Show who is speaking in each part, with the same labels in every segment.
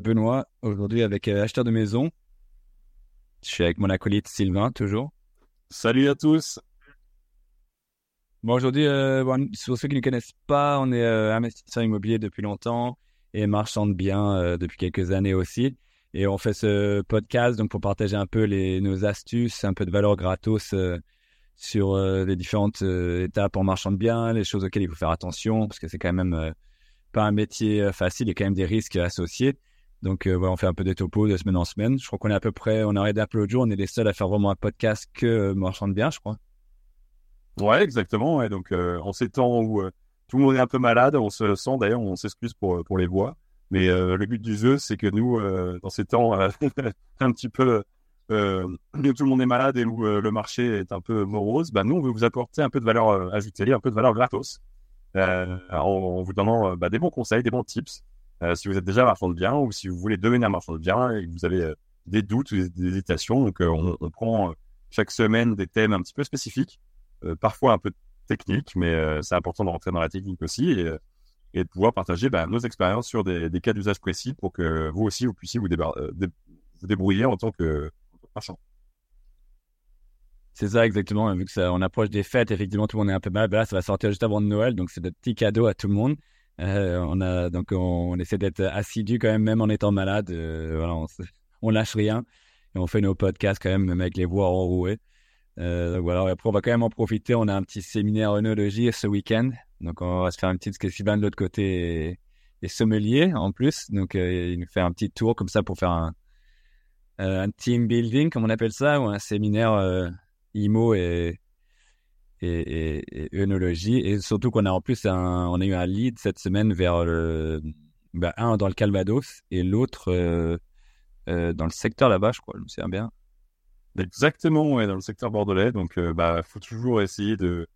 Speaker 1: Benoît, aujourd'hui avec euh, Acheteur de maison. Je suis avec mon acolyte Sylvain, toujours.
Speaker 2: Salut à tous.
Speaker 1: Bon, aujourd'hui, euh, bon, pour ceux qui ne connaissent pas, on est euh, investisseur immobilier depuis longtemps et marchand de biens euh, depuis quelques années aussi. Et on fait ce podcast donc pour partager un peu les, nos astuces, un peu de valeur gratos sur les différentes étapes en marchand de biens, les choses auxquelles il faut faire attention, parce que c'est quand même pas un métier facile, il y a quand même des risques associés. Donc euh, voilà, on fait un peu des topos de semaine en semaine. Je crois qu'on est à peu près, on a arrêté un peu l'autre jour, on est les seuls à faire vraiment un podcast que euh, marchand de biens, je crois.
Speaker 2: Ouais, exactement. Ouais. Donc, euh, en ces temps où euh, tout le monde est un peu malade, on se sent d'ailleurs, on s'excuse pour, les voix. Mais le but du jeu, c'est que nous, dans ces temps un petit peu où tout le monde est malade et où le marché est un peu morose, bah, nous, on veut vous apporter un peu de valeur ajoutée, un peu de valeur gratos, en, vous donnant bah, des bons conseils, des bons tips. Euh, si vous êtes déjà marchand de biens ou si vous voulez devenir marchand de biens et que vous avez euh, des doutes ou des, hésitations, donc euh, on, prend chaque semaine des thèmes un petit peu spécifiques, parfois un peu techniques, mais c'est important de rentrer dans la technique aussi et, de pouvoir partager bah, nos expériences sur des, cas d'usage précis pour que vous aussi vous puissiez vous, débrouiller en tant que marchand.
Speaker 1: C'est ça exactement. Vu que on approche des fêtes, effectivement, tout le monde est un peu malade. Là, ça va sortir juste avant Noël, donc c'est des petits cadeaux à tout le monde. Euh, on a donc on, essaie d'être assidu quand même, même en étant malade. Euh, voilà, on, on lâche rien et on fait nos podcasts quand même, même avec les voix enrouées. Euh, voilà. Après, on va quand même en profiter. On a un petit séminaire œnologie ce week-end, donc on va se faire une petite. Parce de l'autre côté est, est sommelier en plus, donc euh, il nous fait un petit tour comme ça pour faire un, un team building, comme on appelle ça, ou un séminaire. IMO et, et, et, et œnologie. Et surtout qu'on a en plus un, on a eu un lead cette semaine vers le, bah, un dans le Calvados et l'autre euh, euh, dans le secteur là-bas, je crois, je me souviens bien.
Speaker 2: Exactement, ouais, dans le secteur bordelais. Donc, euh, bah, faut toujours essayer de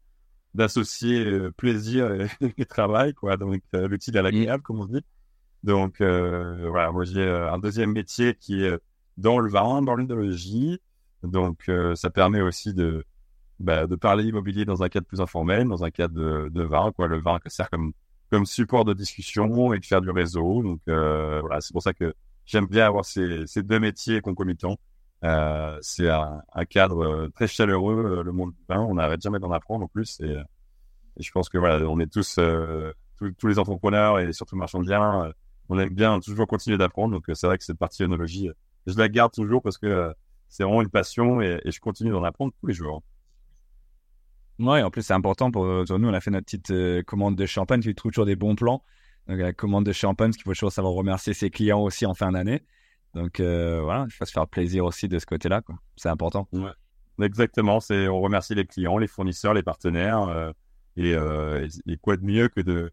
Speaker 2: d'associer euh, plaisir et, travail, quoi. Donc, euh, l'utile à l'agréable, comme on dit. Donc, euh, voilà, moi j'ai euh, un deuxième métier qui est euh, dans le vin, dans l'œnologie. Donc, euh, ça permet aussi de bah, de parler immobilier dans un cadre plus informel, dans un cadre de, de vin, quoi. Le vin que sert comme comme support de discussion et de faire du réseau. Donc, euh, voilà, c'est pour ça que j'aime bien avoir ces ces deux métiers concomitants. Euh, c'est un, cadre euh, très chaleureux, euh, le monde du vin. On n'arrête jamais d'en apprendre en plus. Et, je pense que voilà, on est tous, tous, les entrepreneurs et surtout marchands de biens, on aime bien toujours continuer d'apprendre. Donc c'est vrai que cette partie œnologie, euh, je la garde toujours parce que c'est vraiment une passion et je continue d'en apprendre tous les jours.
Speaker 1: Ouais, en plus c'est important pour, pour nous. On a fait notre petite euh, commande de champagne. Tu trouves toujours des bons plans. Donc la commande de champagne, parce qu'il faut toujours savoir remercier ses clients aussi en fin d'année. Donc euh, voilà, il faut se faire plaisir aussi de ce côté-là. C'est important.
Speaker 2: Exactement, c'est on remercie les clients, les fournisseurs, les partenaires euh, et, euh, quoi de mieux que de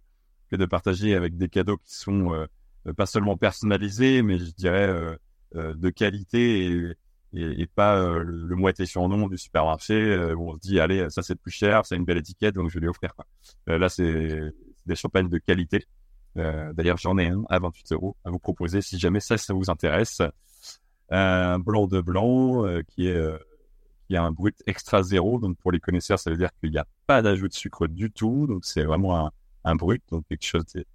Speaker 2: que de partager avec des cadeaux qui sont euh, pas seulement personnalisés, mais je dirais euh, euh, de qualité et, et pas euh, le, moitié sur nom du supermarché euh, où on se dit allez ça c'est plus cher, c'est une belle étiquette donc je vais lui offrir quoi. Euh, là c'est des champagnes de qualité. Euh, D'ailleurs j'en ai un à 28 euros à vous proposer si jamais ça ça vous intéresse. Un blanc de blanc euh, qui est euh, qui a un brut extra zéro. Donc pour les connaisseurs, ça veut dire qu'il n'y a pas d'ajout de sucre du tout. Donc c'est vraiment un, un brut, donc quelque chose de,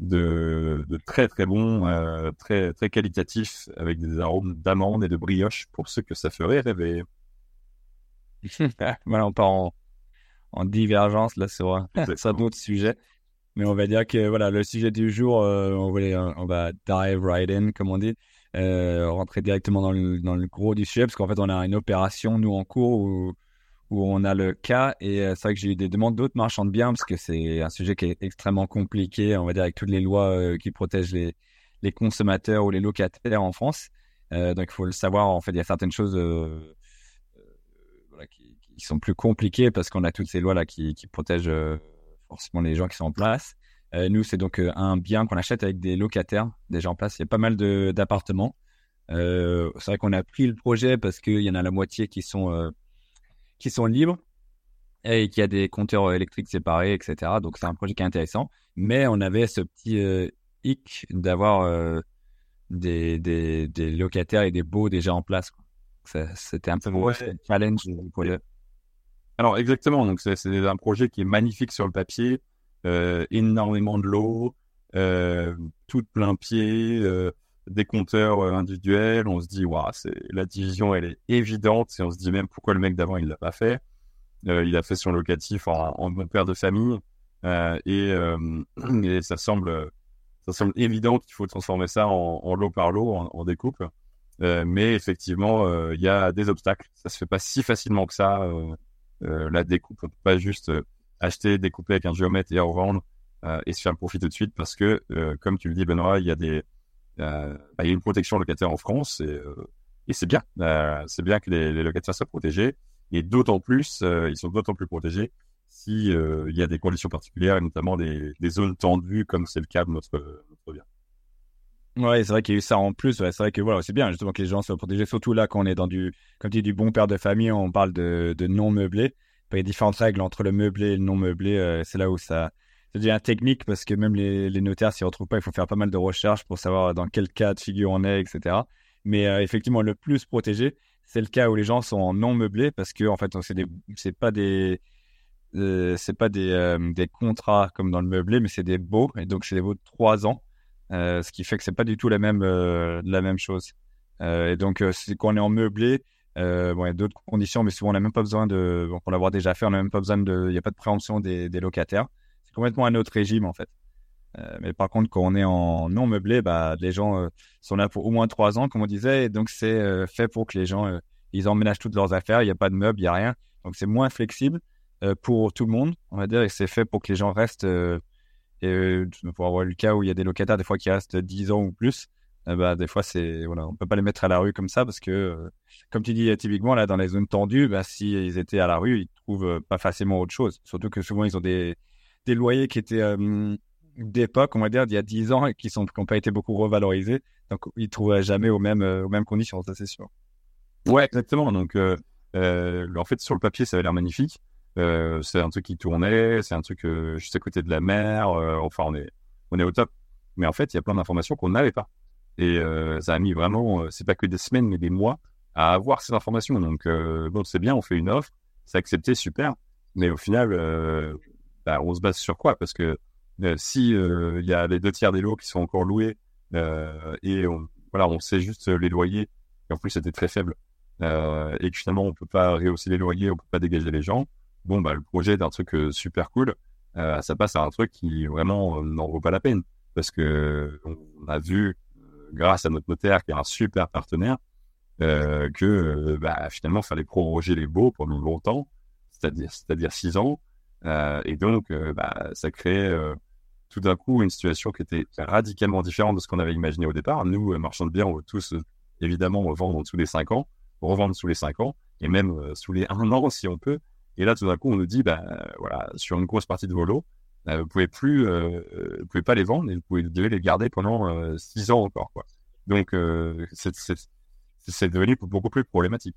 Speaker 2: de, de très très bon, euh, très très qualitatif, avec des arômes d'amande et de brioche pour ceux que ça ferait rêver.
Speaker 1: voilà, on part en, en divergence là sur, un- sur d'autres sujets. Mais on va dire que voilà, le sujet du jour, euh, on, euh, on va dive right in, comme on dit, euh, rentrer directement dans le, dans le gros du sujet, parce qu'en fait, on a une opération, nous, en cours, où, où on a le cas, et euh, c'est vrai que j'ai eu des demandes d'autres marchands de biens, parce que c'est un sujet qui est extrêmement compliqué, on va dire, avec toutes les lois euh, qui protègent les, consommateurs ou les locataires en France. Euh, donc, il faut le savoir, en fait, il y a certaines choses qui, sont plus compliquées, parce qu'on a toutes ces lois-là qui, qui protègent... forcément les gens qui sont en place. Nous, c'est donc un bien qu'on achète avec des locataires déjà en place. Il y a pas mal d'appartements. C'est vrai qu'on a pris le projet parce qu'il y en a la moitié qui sont qui sont libres et qu'il y a des compteurs électriques séparés, etc. Donc c'est un projet qui est intéressant. Mais on avait ce petit euh, hic d'avoir euh, des, des, des locataires et des baux déjà en place. C'était un peu
Speaker 2: Ouais.
Speaker 1: le challenge du projet.
Speaker 2: Alors exactement, donc c'est un projet qui est magnifique sur le papier, euh, énormément de l'eau, euh, tout plein pied, euh, des compteurs euh, individuels. On se dit, waouh, c'est la division, elle est évidente. Et on se dit même pourquoi le mec d'avant il l'a pas fait? il a fait son locatif en, en bon père de famille et, et, ça semble, ça semble évident qu'il faut transformer ça en, en lot par lot, en, en découpe. mais effectivement, il y a des obstacles. Ça se fait pas si facilement que ça. la découpe, on peut pas juste acheter, découper avec un géomètre et revendre euh, et se faire profit tout de suite parce que, euh, comme tu le dis, Benoît, il y a des, euh, bah, il y a une protection locataire en France et, et c'est bien. c'est bien que les, locataires soient protégés et d'autant plus, ils sont d'autant plus protégés si il y a des conditions particulières et notamment des, zones tendues comme c'est le cas de notre, bien.
Speaker 1: Ouais, c'est vrai qu'il y a eu ça en plus. C'est vrai que voilà, c'est bien justement que les gens soient protégés, surtout là quand on est dans du, comme tu dis, du bon père de famille, on parle de non meublé. Il y a différentes règles entre le meublé et le non meublé. c'est là où ça, ça devient technique parce que même les, les notaires s'y retrouvent pas. Il faut faire pas mal de recherches pour savoir dans quel cas de figure on est, etc. Mais euh, effectivement, le plus protégé, c'est le cas où les gens sont en non meublé parce que en fait, c'est pas des, euh, c'est pas des, euh, des contrats comme dans le meublé, mais c'est des baux et donc c'est des baux de trois ans, ce qui fait que c'est pas du tout la même, la même chose. et donc, quand on est en meublé, bon, il y a d'autres conditions, mais souvent on n'a même pas besoin de, bon, pour l'avoir déjà fait, on n'a même pas besoin de, il n'y a pas de préemption des locataires complètement un autre régime en fait. Euh, mais par contre, quand on est en non meublé, bah, les gens euh, sont là pour au moins trois ans, comme on disait, donc c'est euh, fait pour que les gens ils emménagent toutes leurs affaires. Il n'y a pas de meubles, il n'y a rien, donc c'est moins flexible pour tout le monde, on va dire, et c'est fait pour que les gens restent. et pour avoir le cas où il y a des locataires des fois qui restent 10 ans ou plus, bah des fois c'est voilà, on peut pas les mettre à la rue comme ça parce que comme tu dis typiquement là dans les zones tendues, bah s'ils étaient à la rue, ils trouvent pas facilement autre chose. Surtout que souvent ils ont des des loyers qui étaient d'époque, on va dire, d'il y a 10 ans et qui n'ont pas été beaucoup revalorisés. Donc, ils ne trouvaient jamais aux mêmes, euh, aux mêmes conditions, ça c'est sûr.
Speaker 2: Ouais, exactement. Donc, euh, euh, en fait, sur le papier, ça avait l'air magnifique. C'est un truc qui tournait, c'est un truc juste à côté de la mer. enfin, on est, on est au top. Mais en fait, il y a plein d'informations qu'on n'avait pas. Et ça a mis vraiment, c'est pas que des semaines, mais des mois à avoir ces informations. Donc, bon, c'est bien, on fait une offre, c'est accepté, super. Mais au final, bah, on se base sur quoi? Parce que euh, si euh, il y a les deux tiers des lots qui sont encore loués euh, et on, voilà, on sait juste les loyers, et en plus c'était très faible, et que finalement on peut pas rehausser les loyers, on peut pas dégager les gens. Bon, bah le projet d'un truc super cool, ça passe à un truc qui vraiment n'en vaut pas la peine parce que on a vu grâce à notre notaire qui est un super partenaire euh, que bah, finalement fallait proroger les baux pendant longtemps, c'est-à-dire c'est-à-dire six ans, euh, et donc, euh, bah, ça crée euh, tout d'un coup une situation qui était radicalement différente de ce qu'on avait imaginé au départ. Nous, marchands de biens, on veut tous évidemment revendre sous les 5 ans, revendre sous les 5 ans, et même sous les 1 an si on peut. Et là, tout d'un coup, on nous dit, bah, voilà, sur une grosse partie de vos lots, vous pouvez plus, vous pouvez pas les vendre et vous pouvez devez les garder pendant 6 ans encore. Donc, c'est devenu beaucoup plus problématique.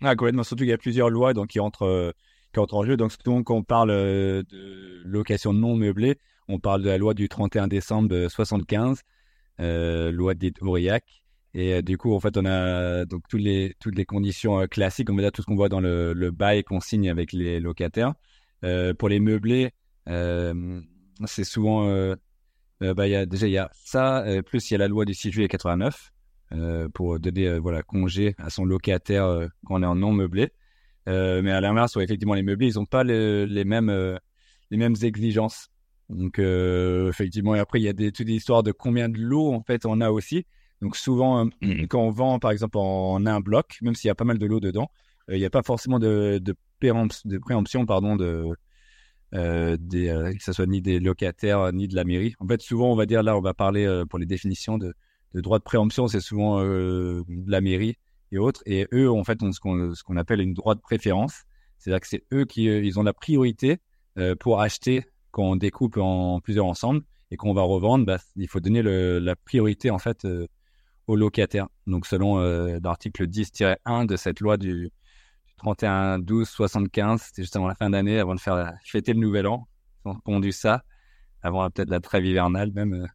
Speaker 1: Ah, complètement. Surtout qu'il y a plusieurs lois donc, qui entrent qui entre en jeu. Donc, quand on parle euh, de location non meublée, on parle de la loi du 31 décembre 75, euh, loi dite Aurillac. Et euh, du coup, en fait, on a donc toutes les, toutes les conditions classiques, on va dire tout ce qu'on voit dans le, le bail qu'on signe avec les locataires. pour les meublés, c'est souvent, bah, y a, déjà, il y a ça, plus il y a la loi du 6 juillet 89 pour donner voilà, congé à son locataire quand on est en non meublé. Euh, mais à l'inverse, effectivement, les meublés, ils n'ont pas les mêmes euh, les mêmes exigences. Donc euh, effectivement, et après il y a des toutes des histoires de combien de lots en fait on a aussi. Donc souvent mmh. quand on vend par exemple en, un bloc, même s'il y a pas mal de lots dedans, il n'y a pas forcément de de, de préemption pardon de des que ce soit ni des locataires ni de la mairie. En fait, souvent on va dire là, on va parler pour les définitions de, de droit de préemption, c'est souvent de la mairie et autres. Et eux, en fait, ont ce qu'on qu'on appelle une droit de préférence. C'est-à-dire que c'est eux qui euh, ils ont la priorité euh, pour acheter quand on découpe en plusieurs ensemble et qu'on va revendre. Bah, il faut donner le, la priorité en fait euh, aux locataires. Donc selon l'article 10-1 de cette loi du, 31 12 75, c'était juste avant la fin d'année, avant de faire fêter le nouvel an. Ils ont ça avant peut-être la trêve hivernale même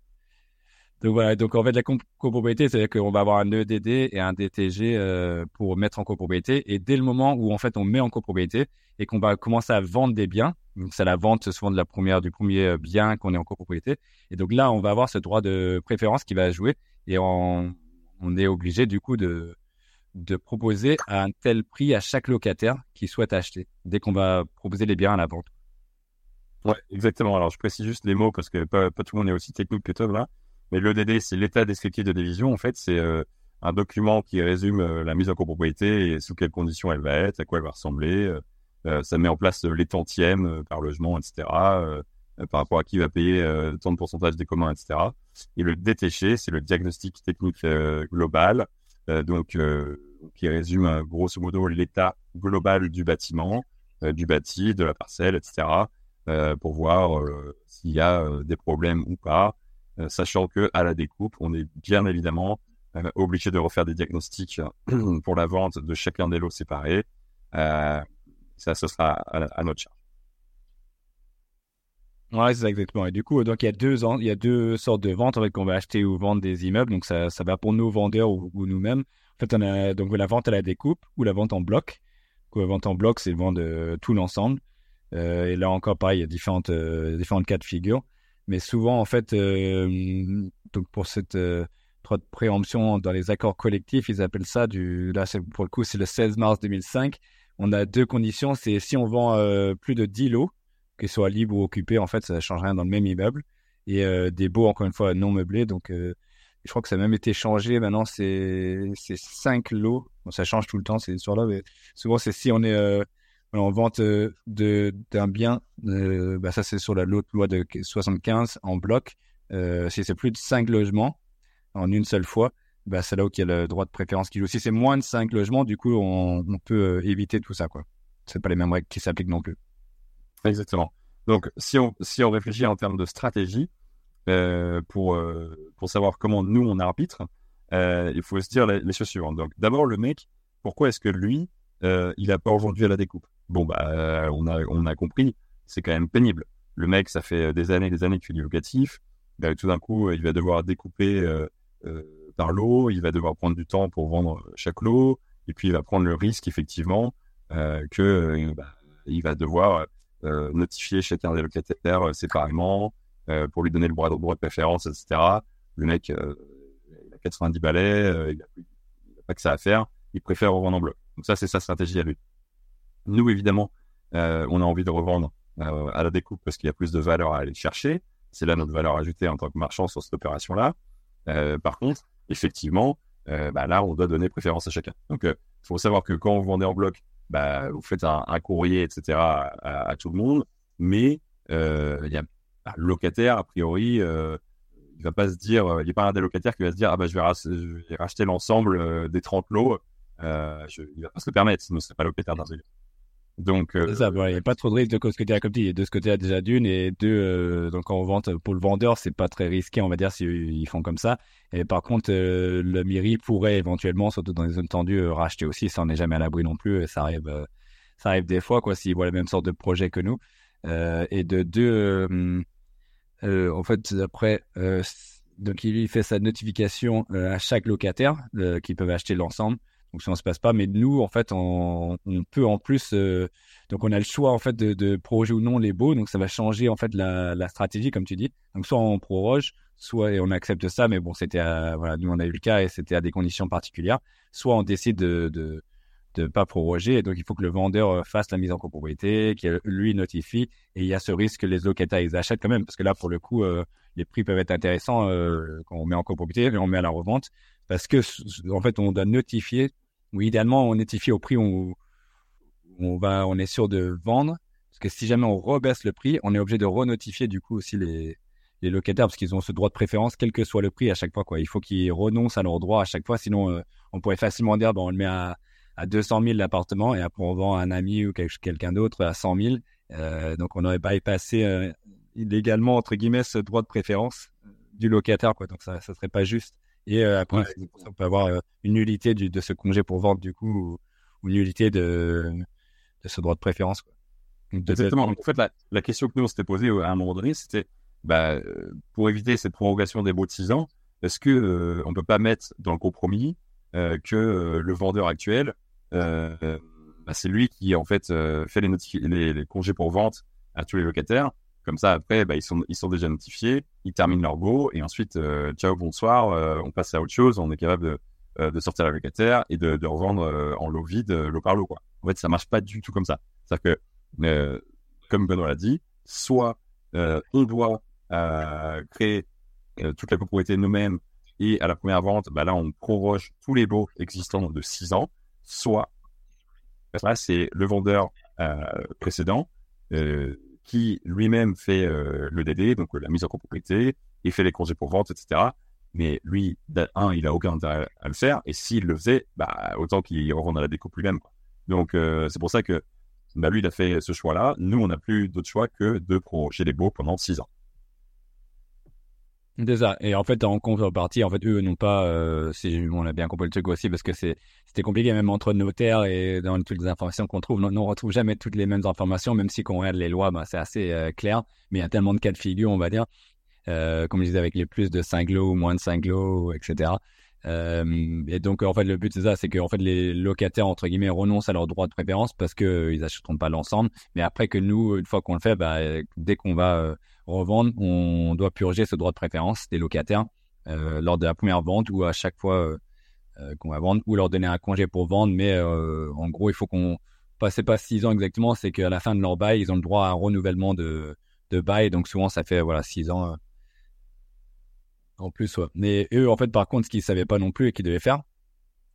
Speaker 1: Donc voilà, donc en fait la copropriété, c'est-à-dire qu'on va avoir un EDD et un DTG euh, pour mettre en copropriété. Et dès le moment où en fait on met en copropriété et qu'on va commencer à vendre des biens, donc c'est la vente souvent de la première du premier euh, bien qu'on est en copropriété. Et donc là, on va avoir ce droit de préférence qui va jouer et on, on est obligé du coup de de proposer à un tel prix à chaque locataire qui souhaite acheter dès qu'on va proposer les biens à la vente.
Speaker 2: Ouais, exactement. Alors je précise juste les mots parce que pas, pas tout le monde est aussi technique que toi là. Mais l'EDD, c'est l'état descriptif de division. En fait, c'est euh, un document qui résume euh, la mise en copropriété et sous quelles conditions elle va être, à quoi elle va ressembler. Euh, ça met en place les tantièmes par logement, etc. par rapport à qui va payer tant de pourcentage des communs, etc. Et le DTG, c'est le diagnostic technique global, donc qui résume grosso modo l'état global du bâtiment, du bâti, de la parcelle, etc. pour voir s'il y a des problèmes ou pas. Euh, sachant que à la découpe, on est bien évidemment euh, obligé de refaire des diagnostics pour la vente de chacun des lots séparés. Euh, ça, ce sera à, notre charge.
Speaker 1: Ouais, c'est exactement. Et du coup, donc il y a deux sortes de ventes en fait qu'on va acheter ou vendre des immeubles. Donc ça, ça va pour nos vendeurs ou, nous-mêmes. En fait, on a donc la vente à la découpe ou la vente en bloc. la vente en bloc, c'est vendre tout l'ensemble. et là encore, pareil, il y a différentes différentes cas de figure. Mais souvent, en fait, euh, pour cette euh, préemption dans les accords collectifs, ils appellent ça du. Là, pour le coup, c'est le 16 mars 2005. On a deux conditions. C'est si on vend euh, plus de 10 lots, qu'ils soient libres ou occupés, en fait, ça ne change rien dans le même immeuble. Et des baux, encore une fois, non meublés. Donc, je crois que ça a même été changé. Maintenant, c'est 5 lots. Ça change tout le temps, ces histoires-là. Mais souvent, c'est si on est en vente euh, d'un bien, euh, bah ça c'est sur la loi de 75 en bloc. Euh, si c'est plus de 5 logements en une seule fois, bah c'est là où il y a le droit de préférence qui joue. Si c'est moins de 5 logements, du coup, on, peut éviter tout ça. quoi. C'est pas les mêmes règles qui s'appliquent non plus.
Speaker 2: Exactement. Donc, si on, réfléchit en termes de stratégie, pour, savoir comment nous, on arbitre, il faut se dire les, les choses suivantes. Donc, d'abord, le mec, pourquoi est-ce que lui, il a pas aujourd'hui à la découpe? Bon, bah, euh, on, a, on a compris, c'est quand même pénible. Le mec, ça fait des années et des années qu'il du locatif. Bah, tout d'un coup, il va devoir découper euh, euh, par lot, il va devoir prendre du temps pour vendre chaque lot, et puis il va prendre le risque, effectivement, que bah, il va devoir notifier chacun des locataires séparément pour lui donner le droit, de préférence, etc. Le mec, il a 90 balais, il n'a pas que ça à faire, il préfère revendre en bloc. Donc ça, c'est sa stratégie à lui. Nous, évidemment, euh, on a envie de revendre euh, à la découpe parce qu'il y a plus de valeur à aller chercher. C'est là notre valeur ajoutée en tant que marchand sur cette opération-là. Euh, par contre, effectivement, bah, là, on doit donner préférence à chacun. Donc, il faut savoir que quand vous vendez en bloc, bah, vous faites un, courrier, etc., à, tout le monde, mais il y a bah, le locataire, a priori, il va pas se dire, il n'y a pas un des locataires qui va se dire, ah bah je vais, racheter l'ensemble des 30 lots, je, il va pas se le permettre, sinon ce serait pas locataire dans
Speaker 1: donc, euh, ça, il n'y a pas trop de risque de ce côté-là, comme dit. De ce côté-là, déjà d'une, et deux, euh, donc en vente pour le vendeur, c'est pas très risqué, on va dire, s'ils font comme ça. Et par contre, euh, le mairie pourrait éventuellement, surtout dans les zones tendues, racheter aussi. Ça, on n'est jamais à l'abri non plus. Ça arrive, ça arrive des fois, quoi, s'ils voient la même sorte de projet que nous. et de deux, en fait, après, donc il fait sa notification à chaque locataire qui peuvent acheter l'ensemble. Donc ça ne se passe pas. Mais nous, en fait, on, peut en plus, euh, donc on a le choix en fait de, de, proroger ou non les baux. Donc ça va changer en fait la, la, stratégie, comme tu dis. Donc soit on proroge, soit on accepte ça, mais bon, c'était voilà, nous on a eu le cas et c'était à des conditions particulières. Soit on décide de, de de pas proroger, et donc il faut que le vendeur euh, fasse la mise en copropriété, qu'il lui notifie, et il y a ce risque que les locataires ils achètent quand même, parce que là pour le coup euh, les prix peuvent être intéressants quand on met en copropriété, mais on met à la revente, parce que en fait on doit notifier ou idéalement on notifie au prix où on va, on est sûr de vendre. Parce que si jamais on rebaisse le prix, on est obligé de renotifier du coup aussi les, locataires parce qu'ils ont ce droit de préférence, quel que soit le prix à chaque fois. Quoi. Il faut qu'ils renoncent à leur droit à chaque fois. Sinon, euh, on pourrait facilement dire, bon, on le met à, à 200 000 l'appartement et après on vend à un ami ou quelqu'un d'autre à 100 000. Euh, donc on aurait bypassé euh, illégalement, entre guillemets, ce droit de préférence du locataire. Quoi. Donc ça ne serait pas juste. Et euh, après, on peut avoir euh, une nullité du, de ce congé pour vente, du coup, ou, une nullité de, de ce droit de préférence. Quoi.
Speaker 2: Exactement. en fait, la, la, question que nous, on s'était posée euh, à un moment donné, c'était bah, pour éviter cette prorogation des baux de 6 ans, est-ce que on peut pas mettre dans le compromis que le vendeur actuel, bah, c'est lui qui en fait fait les, les, congés pour vente à tous les locataires. Comme ça, après, bah, ils sont ils sont déjà notifiés, ils terminent leur go et ensuite, ciao, bonsoir, on passe à autre chose, on est capable de euh, de sortir la locataire et de, de revendre euh, en lot vide, euh, lot par lot. Quoi. En fait, ça marche pas du tout comme ça. C'est-à-dire que, comme Benoît l'a dit, soit on doit créer toute la propriété nous-mêmes et à la première vente, bah là, on proroge tous les lots existants de 6 ans, soit là, c'est le vendeur précédent qui lui-même fait le DD, donc la mise en copropriété, et fait les congés pour vente, etc. Mais lui, un, il a aucun intérêt à le faire. Et s'il le faisait, bah, autant qu'il revende la déco lui-même. Donc, euh, c'est pour ça que bah, lui, il a fait ce choix-là. Nous, on n'a plus d'autre choix que de proroger les baux pendant six ans.
Speaker 1: C'est ça. Et en fait, en contrepartie, en fait, eux n'ont pas. Euh, on a bien compris le truc aussi parce que c'était compliqué même entre notaires et dans toutes les informations qu'on trouve. On ne retrouve jamais toutes les mêmes informations, même si quand on regarde les lois, bah, c'est assez euh, clair. Mais il y a tellement de cas de figure, on va dire. Euh, comme je disais, avec les plus de 5 lots moins de 5 lots, etc. Et donc, en fait, le but, c'est ça, c'est que fait, les locataires, entre guillemets, renoncent à leur droit de préférence parce qu'ils euh, n'achèteront pas l'ensemble. Mais après que nous, une fois qu'on le fait, bah, dès qu'on va revendre, on doit purger ce droit de préférence des locataires euh, lors de la première vente ou à chaque fois qu'on va vendre ou leur donner un congé pour vendre. Mais en gros, il faut qu'on passe pas 6 ans exactement, c'est qu'à la fin de leur bail, ils ont le droit à un renouvellement de, de bail. Donc souvent, ça fait voilà 6 ans en plus, ouais. Mais eux, en fait, par contre, ce qu'ils savaient pas non plus et qu'ils devaient faire,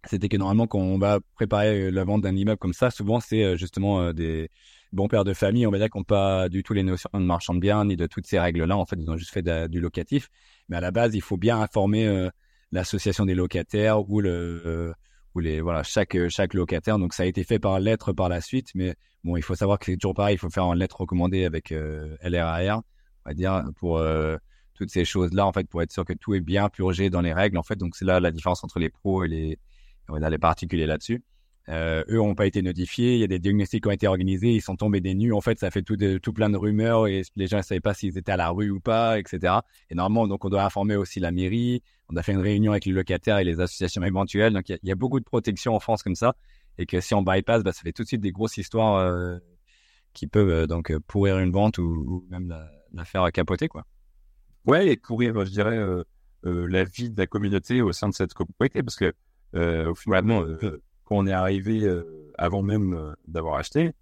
Speaker 1: c'était que normalement, quand on va préparer euh, la vente d'un immeuble comme ça, souvent, c'est euh, justement euh, des bons pères de famille, on va dire, qui n'ont pas du tout les notions de marchand de biens ni de toutes ces règles-là. En fait, ils ont juste fait du locatif. Mais à la base, il faut bien informer l'association des locataires ou le ou les voilà chaque chaque locataire. Donc ça a été fait par lettre par la suite, mais bon, il faut savoir que c'est toujours pareil. Il faut faire une lettre recommandée avec LRAR, on va dire, pour toutes ces choses-là, en fait, pour être sûr que tout est bien purgé dans les règles, en fait. Donc, c'est là la différence entre les pros et les, on a les particuliers là-dessus. Euh, eux n'ont pas été notifiés, il y a des diagnostics qui ont été organisés, ils sont tombés des nues. En fait, ça fait tout, tout plein de rumeurs et les gens ne savaient pas s'ils étaient à la rue ou pas, etc. Et normalement, donc, on doit informer aussi la mairie. On a fait une réunion avec les locataires et les associations éventuelles. Donc, il y, a beaucoup de protection en France comme ça. Et que si on bypass, bah, ça fait tout de suite des grosses histoires euh, qui peuvent euh, donc pourrir une vente ou, ou même la, la, faire capoter, quoi.
Speaker 2: Ouais, et courir, je dirais, euh, euh, la vie de la communauté au sein de cette copropriété, parce que euh, au finalement, euh, quand on est arrivé euh, avant même d'avoir acheté,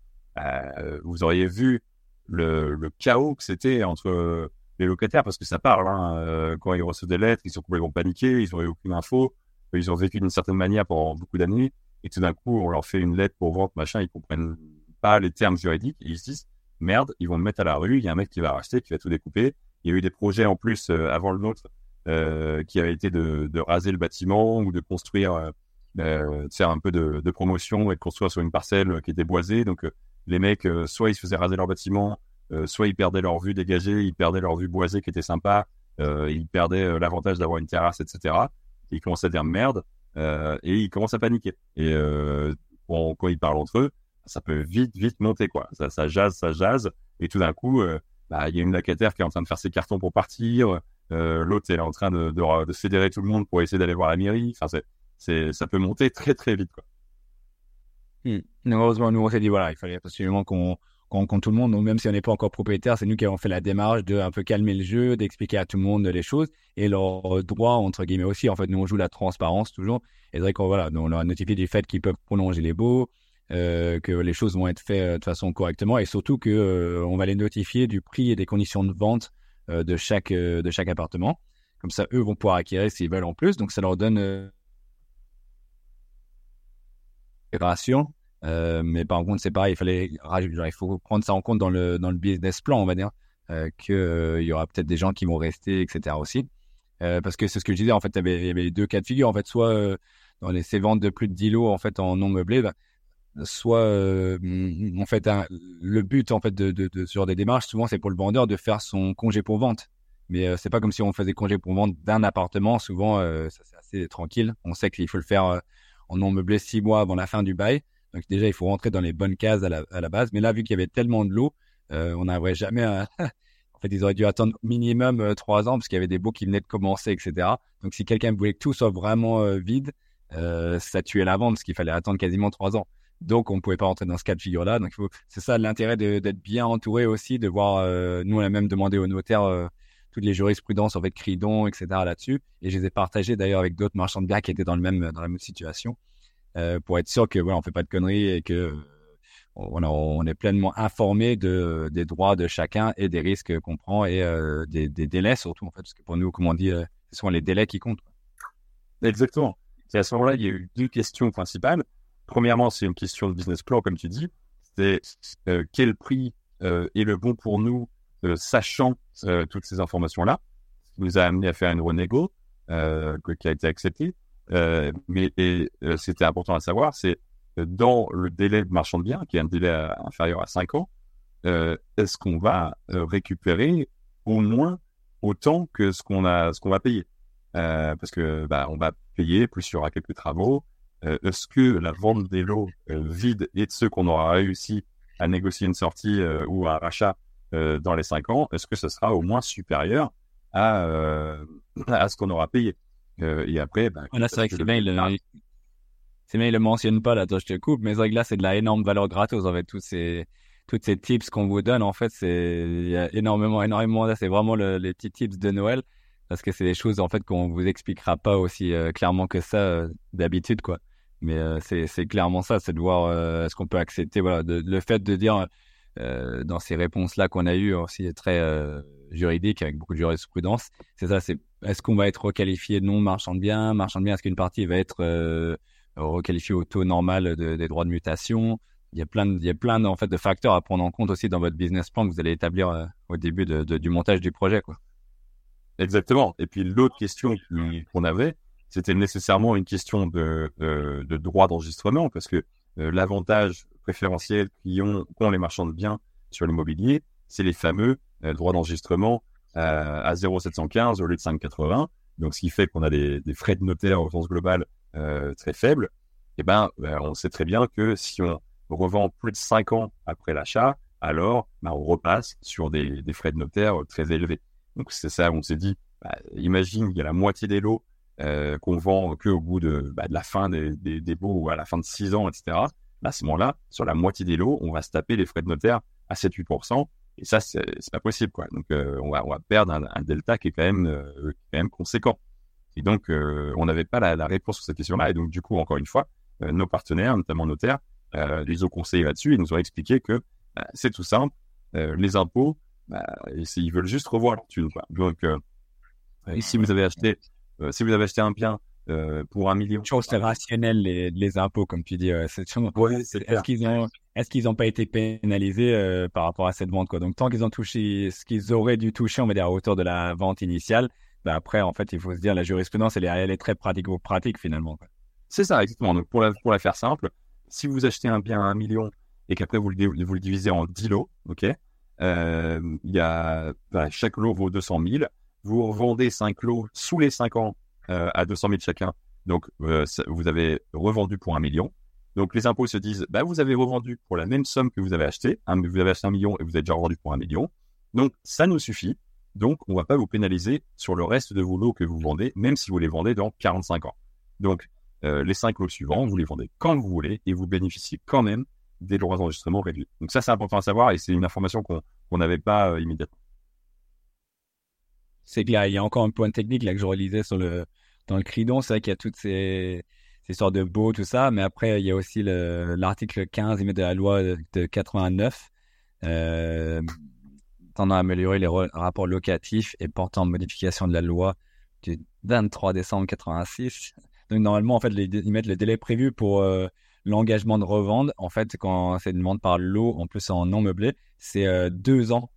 Speaker 2: vous auriez vu le, chaos que c'était entre les locataires, parce que ça parle. Hein, quand ils reçoivent des lettres, ils sont complètement paniqués, ils n'ont aucune info, ils ont vécu d'une certaine manière pendant beaucoup d'années, et tout d'un coup, on leur fait une lettre pour vente, machin, ils comprennent pas les termes juridiques, ils se disent merde, ils vont me mettre à la rue, il y a un mec qui va racheter, qui va tout découper, il y a eu des projets en plus euh, avant le nôtre euh, qui avaient été de, raser le bâtiment ou de construire, euh, un peu de, promotion et de construire sur une parcelle qui était boisée. Donc les mecs, soit ils se faisaient raser leur bâtiment, soit ils perdaient leur vue dégagée, ils perdaient leur vue boisée qui était sympa, ils perdaient l'avantage d'avoir une terrasse, etc. ils commençaient à dire merde et ils commencent à paniquer. Et quand ils parlent entre eux, ça peut vite, vite monter quoi. Ça, ça jase, ça jase, et tout d'un coup, bah, il y a une locataire qui est en train de faire ses cartons pour partir, euh, l'autre est en train de, de, de, fédérer tout le monde pour essayer d'aller voir la mairie. Enfin, c'est, c'est, ça peut monter très très vite. Quoi.
Speaker 1: Hmm. Heureusement, nous on s'est dit voilà, il fallait absolument qu'on qu'on rencontre tout le monde. Donc même si on n'est pas encore propriétaire, c'est nous qui avons fait la démarche de un peu calmer le jeu, d'expliquer à tout le monde les choses et leurs droits entre guillemets aussi. En fait, nous on joue la transparence toujours. Et c'est vrai qu'on voilà, on leur a notifié du fait qu'ils peuvent prolonger les baux, euh, que les choses vont être faites euh, de façon correctement et surtout que euh, on va les notifier du prix et des conditions de vente de chaque de chaque appartement. Comme ça, eux vont pouvoir acquérir s'ils veulent en plus. Donc ça leur donne euh, euh, mais par contre, c'est pareil, il fallait il faut prendre ça en compte dans le dans le business plan, on va dire, euh, que il y aura peut-être des gens qui vont rester, etc. aussi, parce que c'est ce que je disais en fait, il y avait, deux cas de figure. En fait, soit dans les ces ventes de plus de 10 lots en fait en non meublé, bah, soit euh, en fait le but en fait de, de, de sur des démarches souvent c'est pour le vendeur de faire son congé pour vente. Mais euh, c'est pas comme si on faisait congé pour vente d'un appartement. Souvent euh, ça c'est assez tranquille. On sait qu'il faut le faire euh, en non meublé six mois avant la fin du bail donc déjà il faut rentrer dans les bonnes cases à la, à la base mais là vu qu'il y avait tellement de l'eau on n'arriverait jamais à En fait, ils auraient dû attendre minimum trois ans parce qu'il y avait des baux qui venaient de commencer, etc. Donc, si quelqu'un voulait que tout soit vraiment vide, ça tuait la vente parce qu'il fallait attendre quasiment trois ans. Donc, on ne pouvait pas rentrer dans ce cas de figure-là. Donc, c'est ça l'intérêt d'être bien entouré aussi, de voir. Euh, nous, on a même demandé aux notaires euh, toutes les jurisprudences, en fait, Cridon, etc. là-dessus. Et je les ai partagées d'ailleurs avec d'autres marchands de biens qui étaient dans le même dans la même situation, euh, pour être sûr que voilà, on fait pas de conneries et que on, on est pleinement informé de des droits de chacun et des risques qu'on prend et des, des, délais surtout en fait, parce que pour nous, comme on dit, ce sont les délais qui comptent.
Speaker 2: Exactement. Et à ce moment-là, il y a eu deux questions principales. Premièrement, c'est une question de business plan, comme tu dis. C'est euh, quel prix euh, est le bon pour nous, euh, sachant toutes ces informations-là. Nous a amené à faire une renégo qui a été acceptée. mais c'était important à savoir, c'est dans le délai de marchand de biens, qui est un délai inférieur à 5 ans, est-ce qu'on va récupérer au moins autant que ce qu'on a, ce qu'on va payer? Parce que bah, on va payer, plus il y aura quelques travaux, euh, est-ce que la vente des lots euh, vides et de ceux qu'on aura réussi à négocier une sortie euh, ou un rachat dans les cinq ans, est-ce que ce sera au moins supérieur à, à ce qu'on aura payé? Et après,
Speaker 1: ben, là, c'est vrai que c'est bien, il, c'est bien, il le mentionne pas, là, toi, je te coupe, mais c'est vrai que là, c'est de la énorme valeur gratos, en fait, tous ces, toutes ces tips qu'on vous donne, en fait, c'est, il y a énormément, énormément, là, c'est vraiment les petits tips de Noël, parce que c'est des choses, en fait, qu'on vous expliquera pas aussi clairement que ça, d'habitude, quoi. Mais euh, c'est clairement ça, c'est de voir euh, est-ce qu'on peut accepter. Voilà, le fait de dire euh, dans ces réponses-là qu'on a eues aussi très juridiques avec beaucoup de jurisprudence, c'est ça. Est-ce qu'on va être requalifié? Non marchand de biens, marchand de biens, est-ce qu'une partie va être requalifiée au taux normal des droits de mutation? Il y a plein de, il y a plein en fait de facteurs à prendre en compte aussi dans votre business plan que vous allez établir au début du montage du projet quoi.
Speaker 2: Exactement. Et puis l'autre question qu'on avait, c'était nécessairement une question de, de, droit d'enregistrement parce que euh, l'avantage préférentiel qu'ont les marchands de biens sur l'immobilier, c'est les fameux euh, droits d'enregistrement euh, à 0,715 au lieu de 5,80. Donc, ce qui fait qu'on a des, frais de notaire au sens global très faibles. Eh ben, on sait très bien que si on revend plus de 5 ans après l'achat, alors ben, on repasse sur des, frais de notaire très élevés. Donc, c'est ça, on s'est dit, bah, imagine, il y a la moitié des lots euh, qu'on vend que au bout de, bah, de la fin des, des, des baux ou à la fin de 6 ans, etc. À ce moment-là, sur la moitié des lots, on va se taper les frais de notaire à 7-8%. Et ça, c'est pas possible, quoi. Donc, euh, on, va, perdre un, delta qui est quand même, euh, quand même conséquent. Et donc, euh, on n'avait pas la, réponse sur cette question-là. Et donc, du coup, encore une fois, nos partenaires, notamment notaires, les ont conseillé là-dessus et nous ont expliqué que bah, c'est tout simple. les impôts, bah, ils veulent juste revoir leur. Donc, si vous avez acheté si vous avez acheté un bien euh, pour un million.
Speaker 1: Je c'est rationnel les, les impôts, comme tu dis. c'est est-ce qu'ils ont, est-ce qu'ils n'ont pas été pénalisés euh, par rapport à cette vente quoi? Donc tant qu'ils ont touché ce qu'ils auraient dû toucher, on va dire à hauteur de la vente initiale, bah après en fait il faut se dire la jurisprudence elle est, elle est très pratico-pratique finalement.
Speaker 2: C'est ça exactement. Donc pour la, pour la faire simple, si vous achetez un bien à un million et qu'après vous le, vous le divisez en 10 lots, ok, il y a bah, chaque lot vaut 200 000 vous revendez 5 lots sous les 5 ans euh, à 200 000 chacun. Donc, euh, vous avez revendu pour un million. Donc, les impôts se disent, bah, vous avez revendu pour la même somme que vous avez acheté. Hein, vous avez acheté un million et vous avez déjà revendu pour un million. Donc, ça nous suffit. Donc, on ne va pas vous pénaliser sur le reste de vos lots que vous vendez, même si vous les vendez dans 45 ans. Donc, euh, les 5 lots suivants, vous les vendez quand vous voulez et vous bénéficiez quand même des droits d'enregistrement réduits. Donc, ça, c'est important à savoir et c'est une information qu'on n'avait pas immédiatement
Speaker 1: c'est clair. Il y a encore un point technique que je relisais sur le dans le Cridon. C'est vrai qu'il y a toutes ces, ces sortes de beaux, tout ça. Mais après, il y a aussi l'article 15 de la loi de 89 euh, tendant à améliorer les rapports locatifs et portant modification de la loi du 23 décembre 86. Donc normalement, en fait, ils mettent le délai prévu pour euh, l'engagement de revente. En fait, quand c'est une vente par lot, en plus en non meublé, c'est euh, deux ans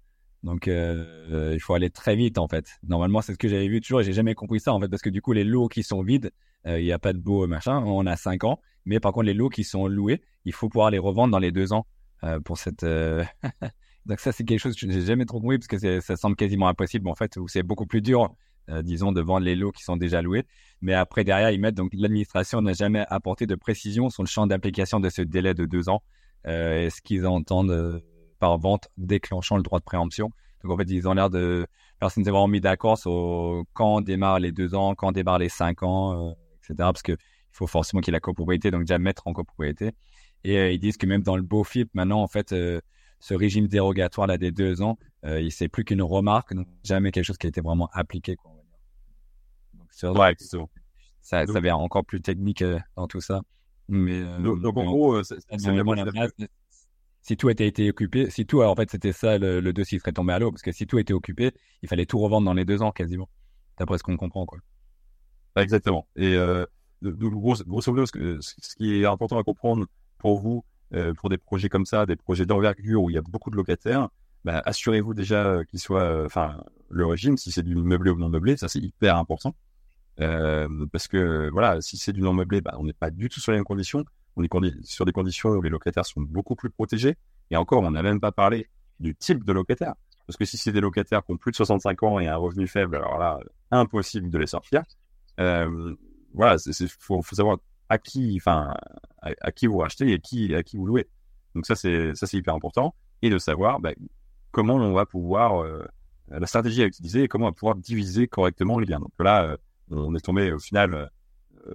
Speaker 1: donc, euh, il faut aller très vite, en fait. Normalement, c'est ce que j'avais vu toujours et j'ai jamais compris ça, en fait, parce que du coup, les lots qui sont vides, euh, il n'y a pas de beau machin, on a 5 ans. Mais par contre, les lots qui sont loués, il faut pouvoir les revendre dans les 2 ans euh, pour cette. Donc, ça, c'est quelque chose que je n'ai jamais trop compris parce que ça semble quasiment impossible, en fait, ou c'est beaucoup plus dur, disons, de vendre les lots qui sont déjà loués. Mais après, derrière, ils mettent donc l'administration n'a jamais apporté de précision sur le champ d'application de ce délai de 2 ans. Est-ce qu'ils entendent par vente déclenchant le droit de préemption. Donc en fait, ils ont l'air de personne s'est vraiment mis d'accord sur quand on démarre les deux ans, quand on démarre les cinq ans, euh, etc. Parce que il faut forcément qu'il y ait la copropriété, donc déjà mettre en copropriété. Et euh, ils disent que même dans le BOFIP, maintenant, en fait, euh, ce régime dérogatoire là des deux ans, il c'est plus qu'une remarque, donc jamais quelque chose qui a été vraiment appliqué. Quoi,
Speaker 2: Donc, ouais, ça,
Speaker 1: ça devient encore plus technique dans tout ça. Mais
Speaker 2: donc, en gros, c'est
Speaker 1: si tout était été occupé, si tout, en fait, c'était ça, le, le, dossier serait tombé à l'eau, parce que si tout était occupé, il fallait tout revendre dans les deux ans quasiment, d'après ce qu'on comprend, quoi.
Speaker 2: Exactement. Et euh, grosso, modo, ce, qui est important à comprendre pour vous, euh, pour des projets comme ça, des projets d'envergure où il y a beaucoup de locataires, bah, assurez-vous déjà euh, qu'il soit, enfin, le régime, si c'est du meublé ou non meublé, ça c'est hyper important. Parce que voilà, si c'est du non meublé, bah, on n'est pas du tout sur les mêmes conditions sur des conditions où les locataires sont beaucoup plus protégés. Et encore, on n'a même pas parlé du type de locataire. Parce que si c'est des locataires qui ont plus de 65 ans et un revenu faible, alors là, impossible de les sortir. Euh, voilà, il faut, savoir à qui, enfin, à, qui vous rachetez et qui, à qui vous louez. Donc ça, c'est ça, c'est hyper important. Et de savoir bah, comment on va pouvoir euh, la stratégie à utiliser et comment on va pouvoir diviser correctement les biens. Donc là, euh, on est tombé au final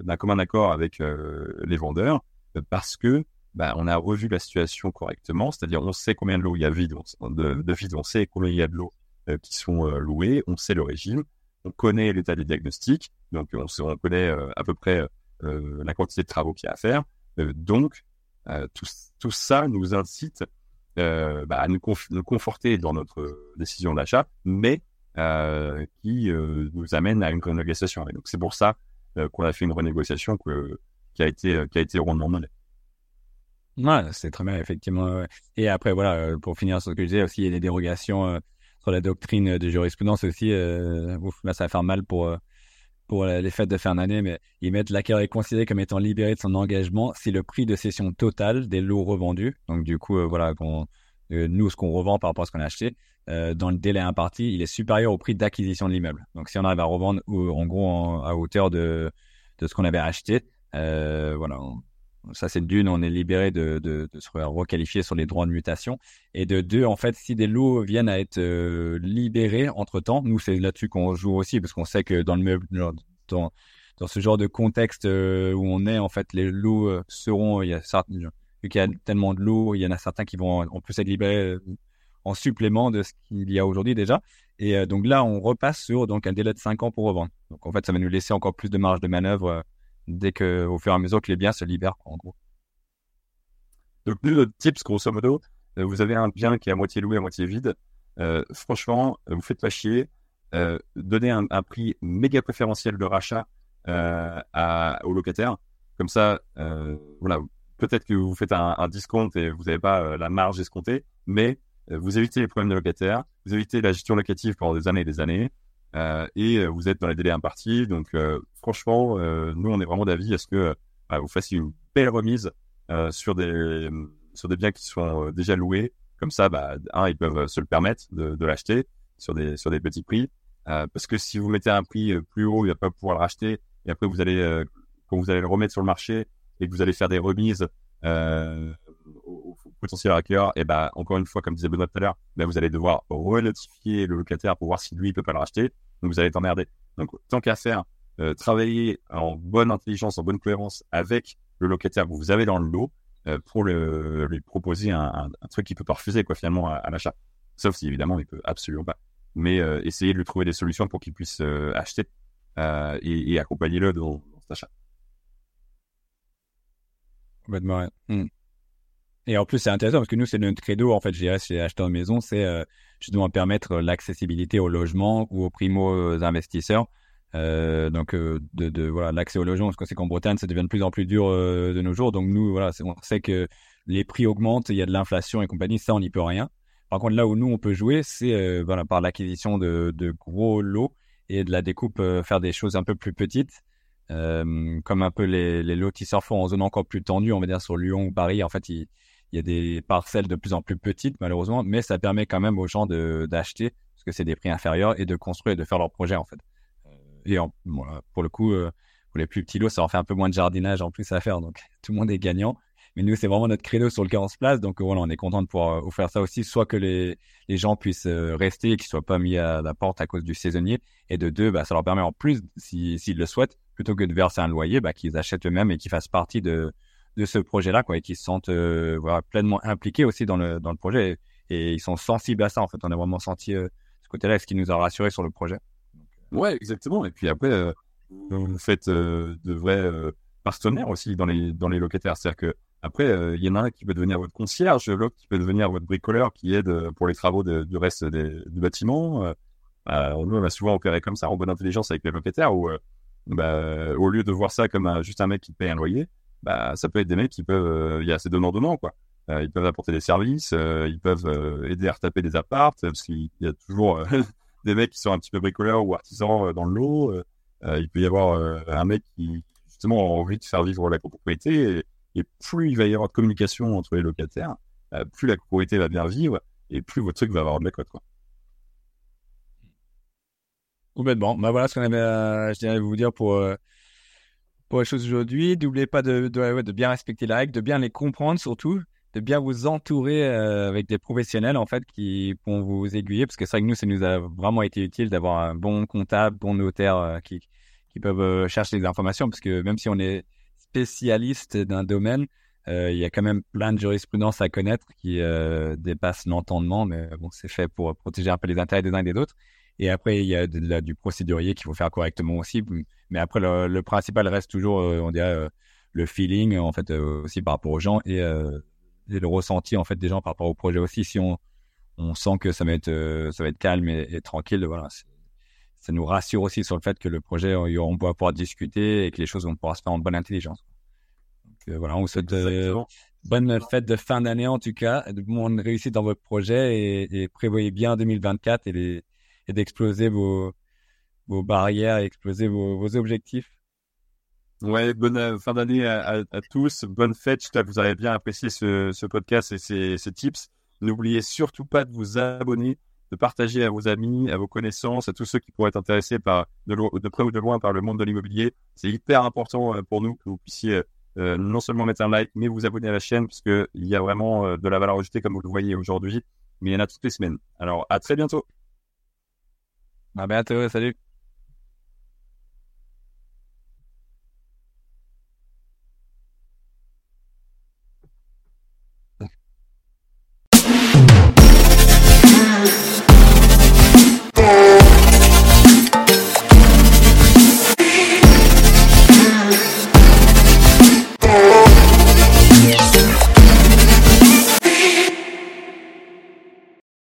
Speaker 2: d'un commun accord avec les vendeurs parce que bah, on a revu la situation correctement, c'est-à-dire on sait combien de l'eau il y a vide, de, de vide, on sait combien il y a de l'eau euh, qui sont euh, louées, on sait le régime, on connaît l'état des diagnostics, donc on, on connaît euh, à peu près la quantité de travaux qu'il y a à faire. donc tout, ça nous incite bah, à nous, conforter dans notre décision d'achat, mais qui nous amène à une renégociation. Donc c'est pour ça qu'on a fait une renégociation qui a été euh, qui a été rondement menée.
Speaker 1: Ouais, c'est très bien, effectivement. Et après, voilà, euh, pour finir sur ce que je disais aussi, il y a des dérogations euh, sur la doctrine de jurisprudence aussi. ouf, là, ça va faire mal pour, pour les fêtes de fin d'année, mais ils mettent l'acquéreur est considéré comme étant libéré de son engagement si le prix de cession total des lots revendus, donc du coup, voilà, nous, ce qu'on revend par rapport à ce qu'on a acheté, dans le délai imparti, il est supérieur au prix d'acquisition de l'immeuble. Donc, si on arrive à revendre, en gros, à hauteur de, de ce qu'on avait acheté, euh, voilà, ça c'est d'une, on est libéré de, de, se requalifier sur les droits de mutation. Et de deux, en fait, si des lots viennent à être euh, libérés entre temps, nous c'est là-dessus qu'on joue aussi, parce qu'on sait que dans le meuble, dans, dans ce genre de contexte euh, où on est, en fait, les lots seront, il y a certains, vu qu'il y a tellement de lots, il y en a certains qui vont en plus être libérés en supplément de ce qu'il y a aujourd'hui déjà. Et donc là, on repasse sur donc un délai de 5 ans pour revendre. Donc en fait, ça va nous laisser encore plus de marge de manœuvre dès que, au fur et à mesure que les biens se libèrent, en gros.
Speaker 2: Donc, nous, notre tips, grosso modo, euh, vous avez un bien qui est à moitié loué, à moitié vide. Euh, franchement, vous faites pas chier. Euh, donnez un, prix méga préférentiel de rachat euh, à, aux locataires. Comme ça, voilà, peut-être que vous faites un, un discount et vous n'avez pas la marge escomptée, mais vous évitez les problèmes de locataires, vous évitez la gestion locative pendant des années et des années. Euh, et euh, vous êtes dans les délais impartis. Donc, euh, franchement, nous, on est vraiment d'avis à ce que bah, vous fassiez une belle remise sur des sur des biens qui sont déjà loués. Comme ça, bah, un, ils peuvent se le permettre de, de l'acheter sur des sur des petits prix. parce que si vous mettez un prix plus haut, il va pas pouvoir le racheter. Et après, vous allez quand vous allez le remettre sur le marché et que vous allez faire des remises euh, potentiel acquéreur, et bah encore une fois, comme disait Benoît tout à l'heure, bah, vous allez devoir renotifier le locataire pour voir si lui il peut pas le racheter. Donc vous allez t'emmerder. Donc tant qu'à faire, euh, travailler en bonne intelligence, en bonne cohérence avec le locataire que vous avez dans le lot euh, pour lui proposer un, truc qu'il peut pas refuser quoi finalement à, l'achat. Sauf si évidemment il peut absolument pas. Mais euh, essayez de lui trouver des solutions pour qu'il puisse euh, acheter et, accompagner-le dans, cet achat.
Speaker 1: Complètement. Et en plus, c'est intéressant parce que nous, c'est notre credo, en fait, je dirais, chez Acheteur Maison, c'est euh, justement permettre l'accessibilité au logement ou aux primo-investisseurs. Euh, donc, euh, de, de, voilà, l'accès au logement, parce que c'est qu'en Bretagne, ça devient de plus en plus dur euh, de nos jours. Donc, nous, voilà, on sait que les prix augmentent, il y a de l'inflation et compagnie, ça, on n'y peut rien. Par contre, là où nous, on peut jouer, c'est voilà, par l'acquisition de, de, gros lots et de la découpe, faire des choses un peu plus petites. Euh, comme un peu les, les lotisseurs font en zone encore plus tendue, on va dire sur Lyon ou Paris, en fait, il, il y a des parcelles de plus en plus petites, malheureusement, mais ça permet quand même aux gens d'acheter, parce que c'est des prix inférieurs, et de construire et de faire leur projet, en fait. Euh, et pour le coup, euh, pour les plus petits lots, ça en fait un peu moins de jardinage en plus à faire, donc tout le monde est gagnant. Mais nous, c'est vraiment notre credo sur lequel on se place. Donc voilà, on est content de pouvoir offrir ça aussi, soit que les, les gens puissent rester et qu'ils soient pas mis à la porte à cause du saisonnier. Et de deux, bah, ça leur permet en plus, s'ils le souhaitent, plutôt que de verser un loyer, bah, qu'ils achètent eux-mêmes et qu'ils fassent partie de, de ce projet-là, quoi, et qu'ils se sentent voilà, pleinement impliqués aussi dans le, dans le projet. Et, ils sont sensibles à ça, en fait. On a vraiment senti ce côté-là, ce qui nous a rassuré sur le projet.
Speaker 2: Ouais, exactement. Et puis après, vous faites de vrais partenaires aussi dans les, dans les locataires. C'est-à-dire que après, il y en a un qui peut devenir votre concierge, l'autre qui peut devenir votre bricoleur qui aide pour les travaux du reste du bâtiment. Euh, nous, on a souvent opéré comme ça en bonne intelligence avec les locataires où, bah, au lieu de voir ça comme juste un mec qui paye un loyer, bah, ça peut être des mecs qui peuvent, il y a assez donnant-donnant, quoi. ils peuvent apporter des services, ils peuvent aider à retaper des appartes, parce qu'il y a toujours des mecs qui sont un petit peu bricoleurs ou artisans dans le lot. il peut y avoir un mec qui, justement, a envie de faire vivre la copropriété. Et, et, plus il va y avoir de communication entre les locataires, plus la copropriété va bien vivre et plus votre truc va avoir de la cote, quoi.
Speaker 1: Complètement. Bah voilà ce qu'on avait, je dirais, vous dire pour, pour les choses aujourd'hui. N'oubliez pas de, bien respecter la règle, de bien les comprendre surtout, de bien vous entourer avec des professionnels en fait qui pourront vous aiguiller parce que c'est vrai que nous, ça nous a vraiment été utile d'avoir un bon comptable, bon notaire qui, qui peuvent chercher des informations parce que même si on est spécialiste d'un domaine, il y a quand même plein de jurisprudence à connaître qui dépassent l'entendement, mais bon, c'est fait pour protéger un peu les intérêts des uns et des autres. Et après, il y a du procédurier qu'il faut faire correctement aussi. Mais après, le, principal reste toujours, euh, on dirait, euh, le feeling, en fait, euh, aussi par rapport aux gens et, le ressenti, en fait, des gens par rapport au projet aussi. Si on, on sent que ça va être, ça va être calme et, tranquille, voilà, ça nous rassure aussi sur le fait que le projet, on, va pouvoir discuter et que les choses vont pouvoir se faire en bonne intelligence. Donc, voilà, on vous souhaite bonne fête de fin d'année en tout cas, de bonne réussite dans votre projet et, et prévoyez bien 2024 et et d'exploser vos, vos barrières et exploser vos, vos objectifs?
Speaker 2: Ouais, bonne euh, fin d'année à, à, tous. Bonne fête. J'espère que vous avez bien apprécié ce, ce podcast et ces, ces tips. N'oubliez surtout pas de vous abonner, de partager à vos amis, à vos connaissances, à tous ceux qui pourraient être intéressés par de, de près ou de loin par le monde de l'immobilier. C'est hyper important euh, pour nous que vous puissiez euh, non seulement mettre un like, mais vous abonner à la chaîne parce que il y a vraiment de la valeur ajoutée comme vous le voyez aujourd'hui. Mais il y en a toutes les semaines. Alors à très bientôt.
Speaker 1: À bientôt, salut.